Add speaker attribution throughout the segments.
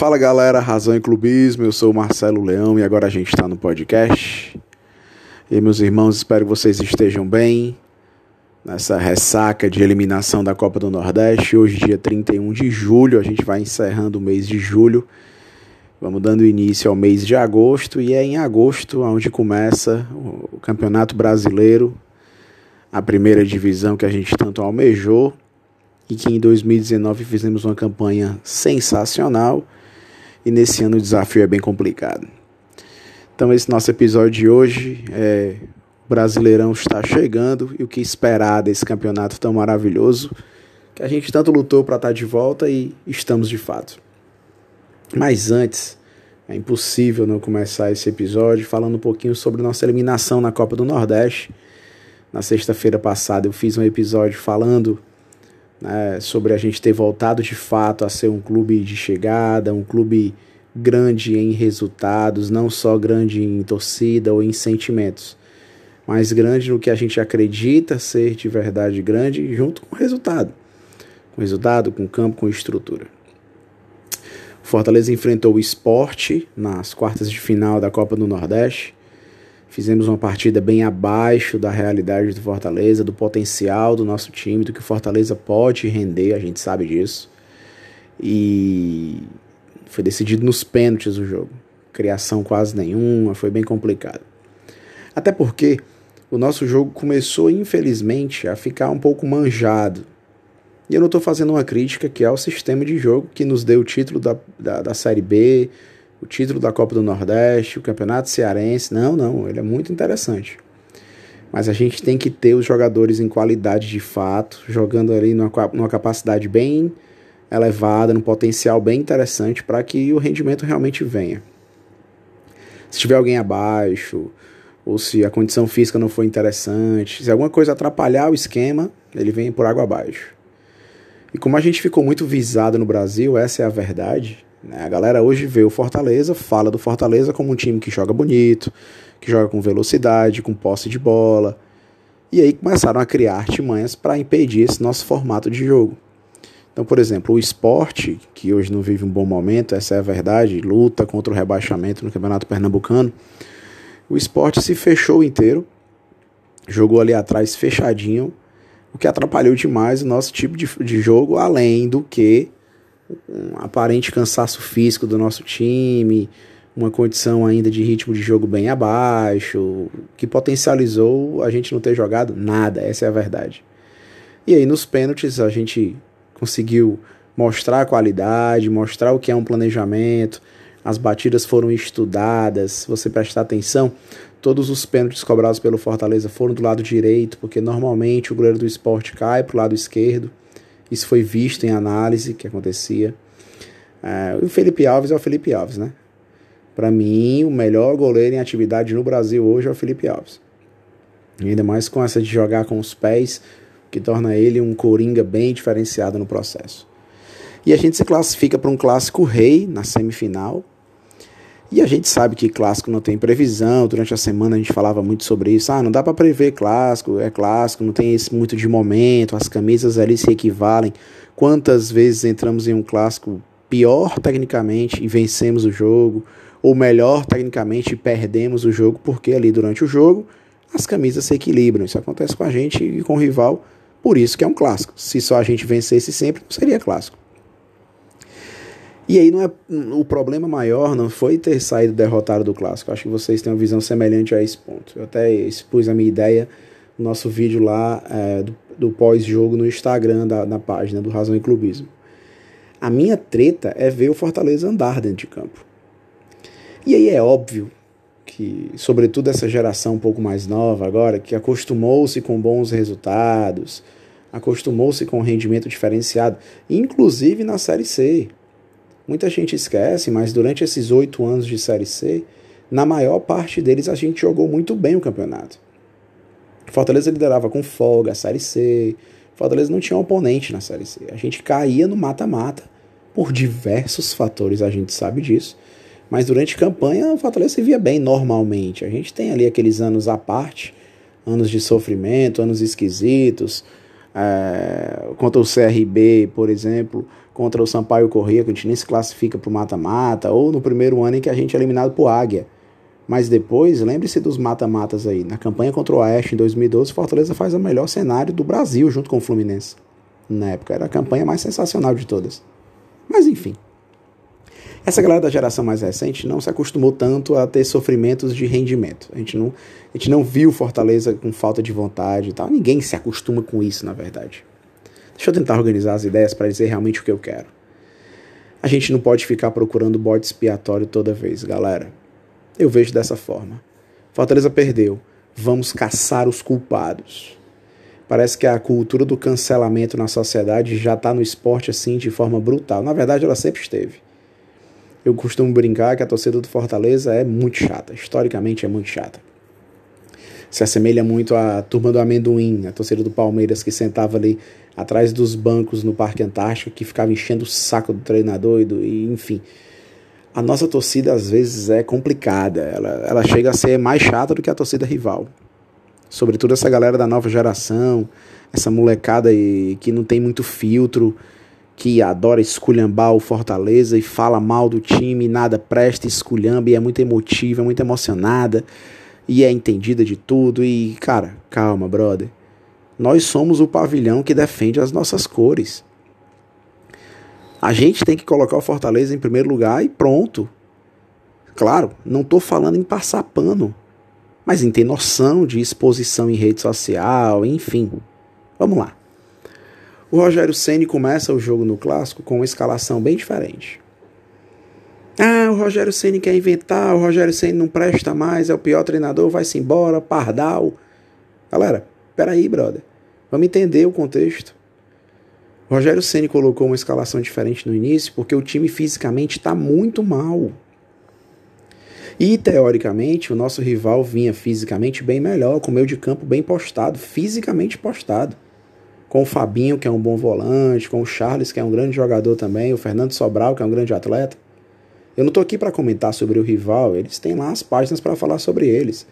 Speaker 1: Fala galera, Razão e Clubismo, eu sou o Marcelo Leão e agora a gente está no podcast. E meus irmãos, espero que vocês estejam bem nessa ressaca de eliminação da Copa do Nordeste. Hoje, dia 31 de julho, a gente vai encerrando o mês de julho. Vamos dando início ao mês de agosto e é em agosto onde começa o Campeonato Brasileiro, a primeira divisão que a gente tanto almejou e que em 2019 fizemos uma campanha sensacional e nesse ano o desafio é bem complicado. Então esse nosso episódio de hoje é o Brasileirão está chegando e o que esperar desse campeonato tão maravilhoso que a gente tanto lutou para estar tá de volta e estamos de fato. Mas antes, é impossível não começar esse episódio falando um pouquinho sobre nossa eliminação na Copa do Nordeste. Na sexta-feira passada eu fiz um episódio falando né, sobre a gente ter voltado de fato a ser um clube de chegada, um clube grande em resultados, não só grande em torcida ou em sentimentos, mas grande no que a gente acredita ser de verdade grande, junto com o resultado. Com resultado, com campo, com estrutura. O Fortaleza enfrentou o esporte nas quartas de final da Copa do Nordeste. Fizemos uma partida bem abaixo da realidade do Fortaleza, do potencial do nosso time, do que o Fortaleza pode render, a gente sabe disso. E foi decidido nos pênaltis o jogo. Criação quase nenhuma, foi bem complicado. Até porque o nosso jogo começou, infelizmente, a ficar um pouco manjado. E eu não estou fazendo uma crítica que é o sistema de jogo que nos deu o título da, da, da Série B, o título da Copa do Nordeste, o Campeonato Cearense. Não, não, ele é muito interessante. Mas a gente tem que ter os jogadores em qualidade de fato, jogando ali numa, numa capacidade bem elevada, num potencial bem interessante para que o rendimento realmente venha. Se tiver alguém abaixo, ou se a condição física não for interessante, se alguma coisa atrapalhar o esquema, ele vem por água abaixo. E como a gente ficou muito visado no Brasil, essa é a verdade? A galera hoje vê o Fortaleza, fala do Fortaleza como um time que joga bonito, que joga com velocidade, com posse de bola. E aí começaram a criar artimanhas para impedir esse nosso formato de jogo. Então, por exemplo, o esporte, que hoje não vive um bom momento, essa é a verdade, luta contra o rebaixamento no Campeonato Pernambucano. O esporte se fechou inteiro, jogou ali atrás fechadinho, o que atrapalhou demais o nosso tipo de, de jogo, além do que um aparente cansaço físico do nosso time, uma condição ainda de ritmo de jogo bem abaixo, que potencializou a gente não ter jogado nada, essa é a verdade. E aí nos pênaltis a gente conseguiu mostrar a qualidade, mostrar o que é um planejamento, as batidas foram estudadas, se você prestar atenção, todos os pênaltis cobrados pelo Fortaleza foram do lado direito, porque normalmente o goleiro do esporte cai para o lado esquerdo. Isso foi visto em análise que acontecia. É, o Felipe Alves é o Felipe Alves, né? Para mim, o melhor goleiro em atividade no Brasil hoje é o Felipe Alves. E ainda mais com essa de jogar com os pés, que torna ele um coringa bem diferenciado no processo. E a gente se classifica para um clássico rei na semifinal, e a gente sabe que clássico não tem previsão. Durante a semana a gente falava muito sobre isso. Ah, não dá para prever clássico, é clássico, não tem esse muito de momento, as camisas ali se equivalem. Quantas vezes entramos em um clássico pior tecnicamente e vencemos o jogo, ou melhor tecnicamente e perdemos o jogo, porque ali durante o jogo as camisas se equilibram. Isso acontece com a gente e com o rival, por isso que é um clássico. Se só a gente vencesse sempre, não seria clássico. E aí não é o problema maior não foi ter saído derrotado do clássico. Acho que vocês têm uma visão semelhante a esse ponto. Eu até expus a minha ideia no nosso vídeo lá é, do, do pós-jogo no Instagram da, da página do Razão e Clubismo. A minha treta é ver o Fortaleza andar dentro de campo. E aí é óbvio que, sobretudo essa geração um pouco mais nova agora, que acostumou-se com bons resultados, acostumou-se com rendimento diferenciado, inclusive na Série C. Muita gente esquece, mas durante esses oito anos de Série C, na maior parte deles a gente jogou muito bem o campeonato. Fortaleza liderava com folga a Série C. Fortaleza não tinha um oponente na Série C. A gente caía no mata-mata por diversos fatores, a gente sabe disso. Mas durante campanha, o Fortaleza se via bem normalmente. A gente tem ali aqueles anos à parte, anos de sofrimento, anos esquisitos. É, contra o CRB, por exemplo, contra o Sampaio Corrêa, que a gente nem se classifica para o mata-mata, ou no primeiro ano em que a gente é eliminado por Águia. Mas depois, lembre-se dos mata-matas aí. Na campanha contra o Oeste em 2012, Fortaleza faz o melhor cenário do Brasil junto com o Fluminense. Na época era a campanha mais sensacional de todas. Mas enfim. Essa galera da geração mais recente não se acostumou tanto a ter sofrimentos de rendimento. A gente não, a gente não viu Fortaleza com falta de vontade e tal. Ninguém se acostuma com isso, na verdade. Deixa eu tentar organizar as ideias para dizer realmente o que eu quero. A gente não pode ficar procurando bode expiatório toda vez, galera. Eu vejo dessa forma. Fortaleza perdeu. Vamos caçar os culpados. Parece que a cultura do cancelamento na sociedade já está no esporte assim de forma brutal. Na verdade, ela sempre esteve. Eu costumo brincar que a torcida do Fortaleza é muito chata. Historicamente é muito chata. Se assemelha muito à turma do amendoim, a torcida do Palmeiras que sentava ali atrás dos bancos no Parque Antártico, que ficava enchendo o saco do treinador e, do, e enfim a nossa torcida às vezes é complicada. Ela, ela chega a ser mais chata do que a torcida rival. Sobretudo essa galera da nova geração, essa molecada aí que não tem muito filtro, que adora esculhambar o Fortaleza e fala mal do time, nada presta, esculhamba e é muito emotiva, muito emocionada e é entendida de tudo. E, cara, calma, brother. Nós somos o pavilhão que defende as nossas cores. A gente tem que colocar o Fortaleza em primeiro lugar e pronto. Claro, não estou falando em passar pano, mas em ter noção de exposição em rede social, enfim. Vamos lá. O Rogério Ceni começa o jogo no clássico com uma escalação bem diferente. Ah, o Rogério Ceni quer inventar, o Rogério Ceni não presta mais, é o pior treinador, vai-se embora, pardal. Galera, peraí, brother. Vamos entender o contexto. Rogério Ceni colocou uma escalação diferente no início porque o time fisicamente está muito mal. E teoricamente o nosso rival vinha fisicamente bem melhor, com o meio de campo bem postado, fisicamente postado. Com o Fabinho, que é um bom volante, com o Charles, que é um grande jogador também, o Fernando Sobral, que é um grande atleta. Eu não estou aqui para comentar sobre o rival, eles têm lá as páginas para falar sobre eles.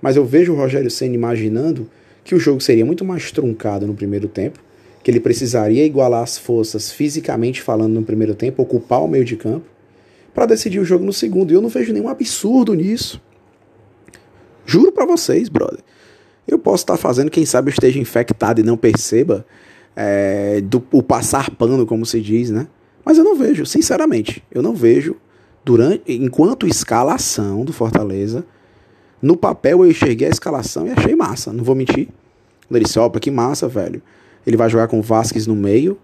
Speaker 1: Mas eu vejo o Rogério Ceni imaginando que o jogo seria muito mais truncado no primeiro tempo que ele precisaria igualar as forças fisicamente falando no primeiro tempo, ocupar o meio de campo, para decidir o jogo no segundo. E eu não vejo nenhum absurdo nisso. Juro para vocês, brother. Eu posso estar fazendo, quem sabe eu esteja infectado e não perceba é, do, o passar pano, como se diz, né? Mas eu não vejo, sinceramente, eu não vejo durante, enquanto escalação do Fortaleza, no papel eu enxerguei a escalação e achei massa, não vou mentir. Eu disse, opa, que massa, velho. Ele vai jogar com o Vasquez no meio.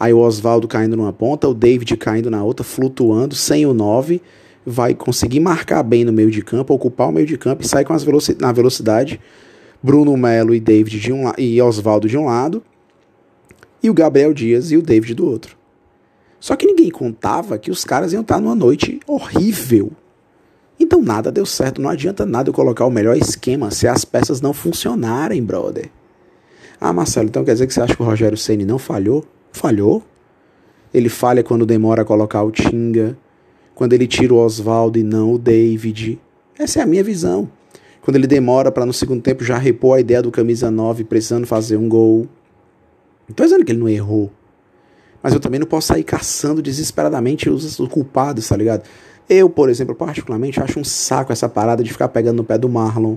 Speaker 1: Aí o Oswaldo caindo numa ponta, o David caindo na outra, flutuando, sem o 9. Vai conseguir marcar bem no meio de campo, ocupar o meio de campo e sair com as veloci na velocidade. Bruno Melo e David de um e Oswaldo de um lado. E o Gabriel Dias e o David do outro. Só que ninguém contava que os caras iam estar numa noite horrível. Então nada deu certo, não adianta nada eu colocar o melhor esquema se as peças não funcionarem, brother. Ah, Marcelo, então quer dizer que você acha que o Rogério Ceni não falhou? Falhou. Ele falha quando demora a colocar o Tinga, quando ele tira o Oswaldo e não o David. Essa é a minha visão. Quando ele demora para no segundo tempo já repor a ideia do camisa 9 precisando fazer um gol. Não estou dizendo que ele não errou. Mas eu também não posso sair caçando desesperadamente os culpados, tá ligado? Eu, por exemplo, particularmente acho um saco essa parada de ficar pegando no pé do Marlon.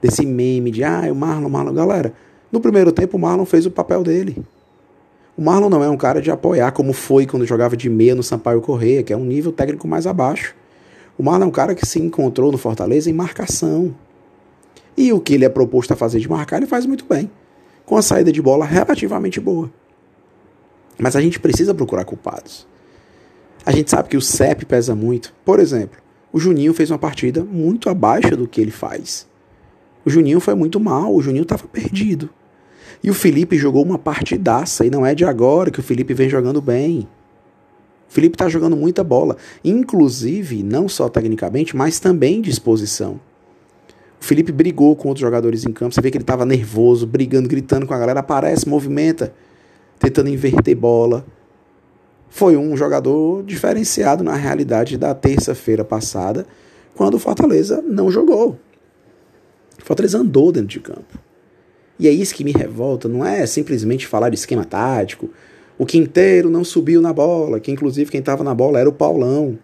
Speaker 1: Desse meme de, ah, o Marlon, Marlon. Galera, no primeiro tempo, o Marlon fez o papel dele. O Marlon não é um cara de apoiar, como foi quando jogava de meia no Sampaio Correia, que é um nível técnico mais abaixo. O Marlon é um cara que se encontrou no Fortaleza em marcação. E o que ele é proposto a fazer de marcar, ele faz muito bem. Com a saída de bola relativamente boa. Mas a gente precisa procurar culpados. A gente sabe que o CEP pesa muito. Por exemplo, o Juninho fez uma partida muito abaixo do que ele faz. O Juninho foi muito mal, o Juninho estava perdido. E o Felipe jogou uma partidaça, e não é de agora que o Felipe vem jogando bem. O Felipe está jogando muita bola, inclusive, não só tecnicamente, mas também de exposição. O Felipe brigou com outros jogadores em campo, você vê que ele estava nervoso, brigando, gritando com a galera, aparece, movimenta, tentando inverter bola. Foi um jogador diferenciado na realidade da terça-feira passada, quando o Fortaleza não jogou. O Fortaleza andou dentro de campo. E é isso que me revolta, não é simplesmente falar de esquema tático O Quinteiro não subiu na bola, que inclusive quem estava na bola era o Paulão.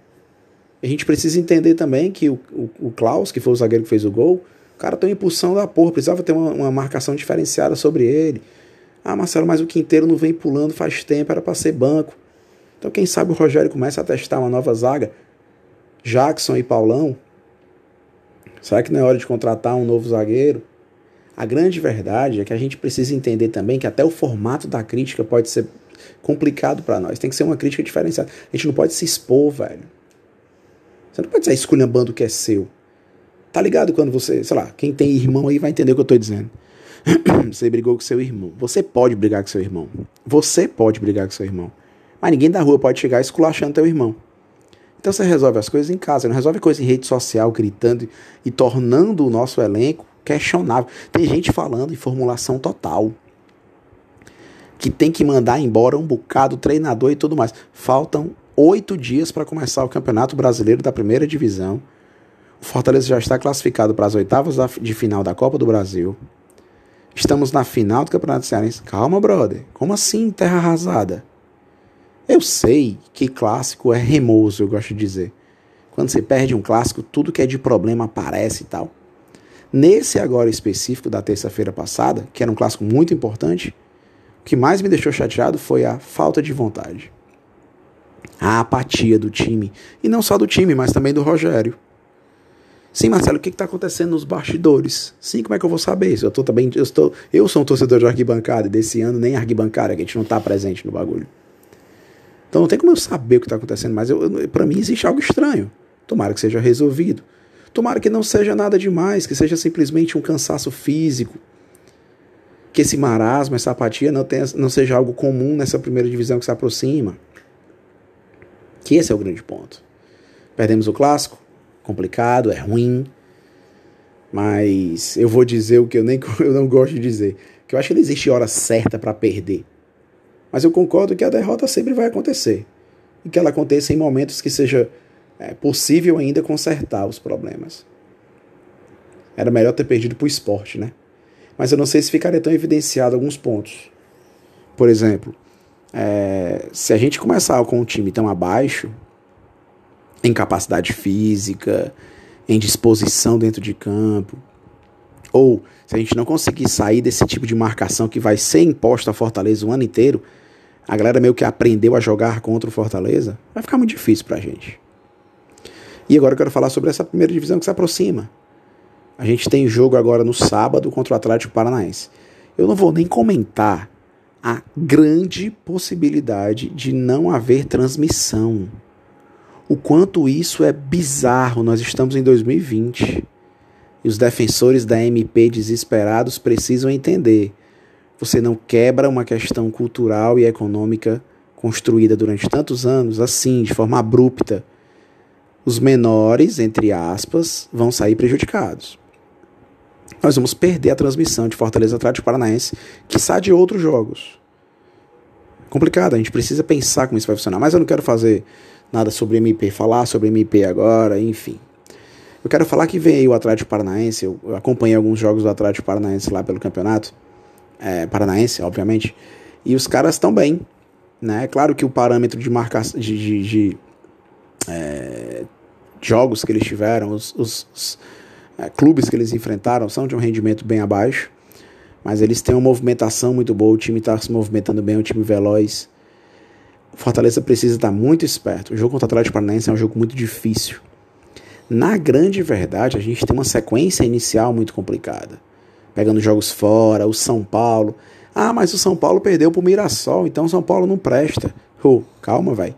Speaker 1: A gente precisa entender também que o, o, o, Klaus, que foi o zagueiro que fez o gol, o cara tem uma impulsão da porra, precisava ter uma, uma marcação diferenciada sobre ele. Ah, Marcelo, mas o Quinteiro não vem pulando faz tempo, era para ser banco. Então, quem sabe o Rogério começa a testar uma nova zaga, Jackson e Paulão. Será que não é hora de contratar um novo zagueiro? A grande verdade é que a gente precisa entender também que até o formato da crítica pode ser complicado para nós. Tem que ser uma crítica diferenciada. A gente não pode se expor, velho. Você não pode sair esculhambando o que é seu. Tá ligado quando você, sei lá, quem tem irmão aí vai entender o que eu tô dizendo. você brigou com seu irmão. Você pode brigar com seu irmão. Você pode brigar com seu irmão. Mas ninguém da rua pode chegar esculachando teu irmão. Então você resolve as coisas em casa, não resolve coisa em rede social, gritando e tornando o nosso elenco questionável. Tem gente falando em formulação total. Que tem que mandar embora um bocado treinador e tudo mais. Faltam oito dias para começar o Campeonato Brasileiro da Primeira Divisão. O Fortaleza já está classificado para as oitavas de final da Copa do Brasil. Estamos na final do Campeonato Cearense. Calma, brother. Como assim, terra arrasada? Eu sei que clássico é remoso, eu gosto de dizer. Quando você perde um clássico, tudo que é de problema aparece e tal. Nesse agora específico da terça-feira passada, que era um clássico muito importante, o que mais me deixou chateado foi a falta de vontade. A apatia do time. E não só do time, mas também do Rogério. Sim, Marcelo, o que está acontecendo nos bastidores? Sim, como é que eu vou saber isso? Eu, tô também, eu, estou, eu sou um torcedor de arquibancada e desse ano nem arquibancada, que a gente não está presente no bagulho. Então não tem como eu saber o que está acontecendo, mas para mim existe algo estranho. Tomara que seja resolvido. Tomara que não seja nada demais, que seja simplesmente um cansaço físico. Que esse marasmo, essa apatia não, tenha, não seja algo comum nessa primeira divisão que se aproxima. Que esse é o grande ponto. Perdemos o clássico, complicado, é ruim. Mas eu vou dizer o que eu nem eu não gosto de dizer. Que eu acho que não existe hora certa para perder. Mas eu concordo que a derrota sempre vai acontecer. E que ela aconteça em momentos que seja é, possível ainda consertar os problemas. Era melhor ter perdido para o esporte, né? Mas eu não sei se ficaria tão evidenciado alguns pontos. Por exemplo, é, se a gente começar com um time tão abaixo, em capacidade física, em disposição dentro de campo, ou se a gente não conseguir sair desse tipo de marcação que vai ser imposta a Fortaleza o ano inteiro, a galera meio que aprendeu a jogar contra o Fortaleza, vai ficar muito difícil pra gente. E agora eu quero falar sobre essa primeira divisão que se aproxima. A gente tem jogo agora no sábado contra o Atlético Paranaense. Eu não vou nem comentar a grande possibilidade de não haver transmissão. O quanto isso é bizarro. Nós estamos em 2020 e os defensores da MP desesperados precisam entender. Você não quebra uma questão cultural e econômica construída durante tantos anos assim, de forma abrupta. Os menores, entre aspas, vão sair prejudicados. Nós vamos perder a transmissão de Fortaleza Atlético Paranaense, que sai de outros jogos. Complicado, a gente precisa pensar como isso vai funcionar. Mas eu não quero fazer nada sobre MP, falar sobre MP agora, enfim. Eu quero falar que veio o Atlético Paranaense, eu acompanhei alguns jogos do Atlético Paranaense lá pelo campeonato, é, paranaense, obviamente, e os caras estão bem. Né? É claro que o parâmetro de marcação de, de, de é, jogos que eles tiveram, os, os, os é, clubes que eles enfrentaram são de um rendimento bem abaixo, mas eles têm uma movimentação muito boa, o time está se movimentando bem, é um time veloz. O Fortaleza precisa estar muito esperto. O jogo contra o Atlético Paranaense é um jogo muito difícil. Na grande verdade, a gente tem uma sequência inicial muito complicada. Pegando jogos fora, o São Paulo. Ah, mas o São Paulo perdeu pro Mirassol, então o São Paulo não presta. Calma, vai.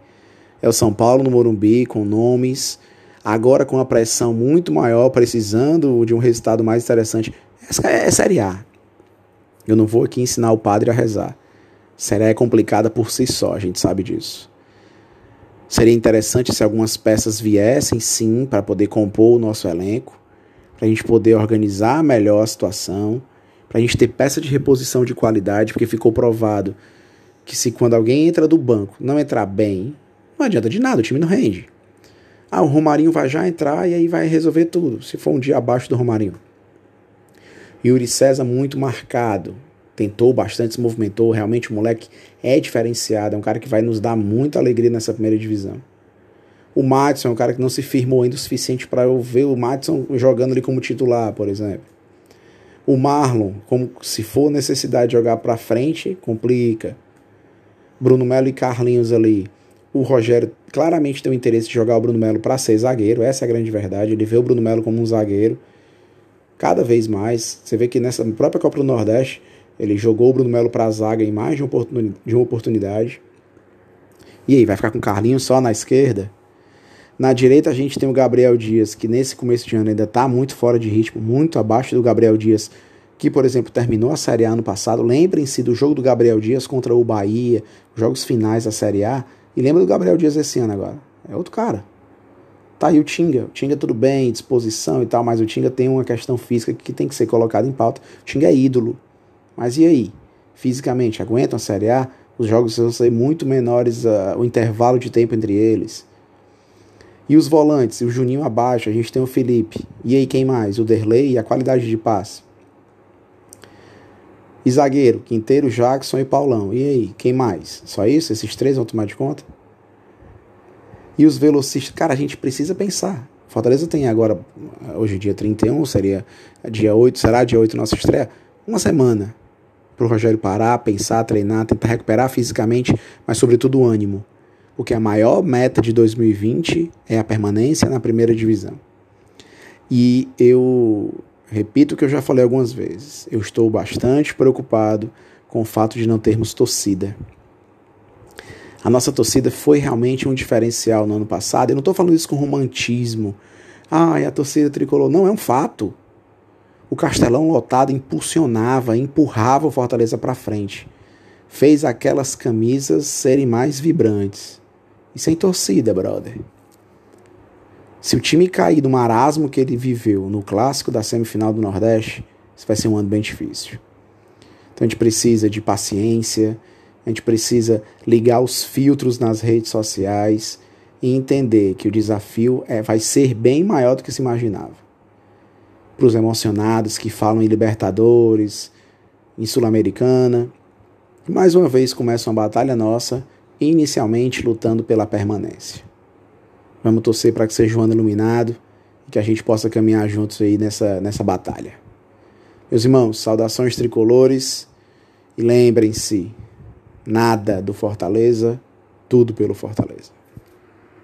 Speaker 1: É o São Paulo no Morumbi, com nomes, agora com a pressão muito maior, precisando de um resultado mais interessante. Essa é Série A. Eu não vou aqui ensinar o padre a rezar. Série A é complicada por si só, a gente sabe disso. Seria interessante se algumas peças viessem, sim, para poder compor o nosso elenco, para a gente poder organizar melhor a situação, para a gente ter peça de reposição de qualidade, porque ficou provado que se quando alguém entra do banco não entrar bem, não adianta de nada, o time não rende. Ah, o Romarinho vai já entrar e aí vai resolver tudo, se for um dia abaixo do Romarinho. Yuri César muito marcado, tentou bastante, se movimentou. Realmente o moleque é diferenciado, é um cara que vai nos dar muita alegria nessa primeira divisão. O Madison é um cara que não se firmou ainda o suficiente para eu ver o Madison jogando ali como titular, por exemplo. O Marlon, como se for necessidade de jogar para frente, complica. Bruno Melo e Carlinhos ali. O Rogério claramente tem o interesse de jogar o Bruno Melo para ser zagueiro, essa é a grande verdade. Ele vê o Bruno Melo como um zagueiro. Cada vez mais, você vê que nessa própria Copa do Nordeste, ele jogou o Bruno Melo para a zaga em mais de uma oportunidade. E aí, vai ficar com o Carlinhos só na esquerda? Na direita a gente tem o Gabriel Dias, que nesse começo de ano ainda está muito fora de ritmo, muito abaixo do Gabriel Dias, que, por exemplo, terminou a Série A ano passado. Lembrem-se do jogo do Gabriel Dias contra o Bahia, os jogos finais da Série A. E lembra do Gabriel Dias esse ano agora. É outro cara. Tá aí o Tinga. O Tinga tudo bem, disposição e tal, mas o Tinga tem uma questão física que tem que ser colocada em pauta. O Tinga é ídolo. Mas e aí? Fisicamente, aguentam a Série A? Os jogos vão ser muito menores, uh, o intervalo de tempo entre eles. E os volantes, o Juninho abaixo, a gente tem o Felipe. E aí quem mais? O Derlei e a qualidade de passe. E zagueiro, Quinteiro, Jackson e Paulão. E aí, quem mais? Só isso? Esses três vão tomar de conta? E os velocistas, cara, a gente precisa pensar. Fortaleza tem agora, hoje dia 31, seria dia 8, será dia 8 nossa estreia? Uma semana para o Rogério parar, pensar, treinar, tentar recuperar fisicamente, mas sobretudo o ânimo porque a maior meta de 2020 é a permanência na primeira divisão. E eu repito o que eu já falei algumas vezes, eu estou bastante preocupado com o fato de não termos torcida. A nossa torcida foi realmente um diferencial no ano passado. Eu não estou falando isso com romantismo. Ah, a torcida tricolor. Não, é um fato. O Castelão lotado impulsionava, empurrava o Fortaleza para frente. Fez aquelas camisas serem mais vibrantes. E sem torcida, brother. Se o time cair do marasmo que ele viveu no clássico da semifinal do Nordeste, isso vai ser um ano bem difícil. Então a gente precisa de paciência, a gente precisa ligar os filtros nas redes sociais e entender que o desafio é, vai ser bem maior do que se imaginava. Para os emocionados que falam em Libertadores, em Sul-Americana, mais uma vez começa uma batalha nossa inicialmente lutando pela permanência. Vamos torcer para que seja um ano iluminado e que a gente possa caminhar juntos aí nessa, nessa batalha. Meus irmãos, saudações tricolores e lembrem-se: nada do Fortaleza, tudo pelo Fortaleza.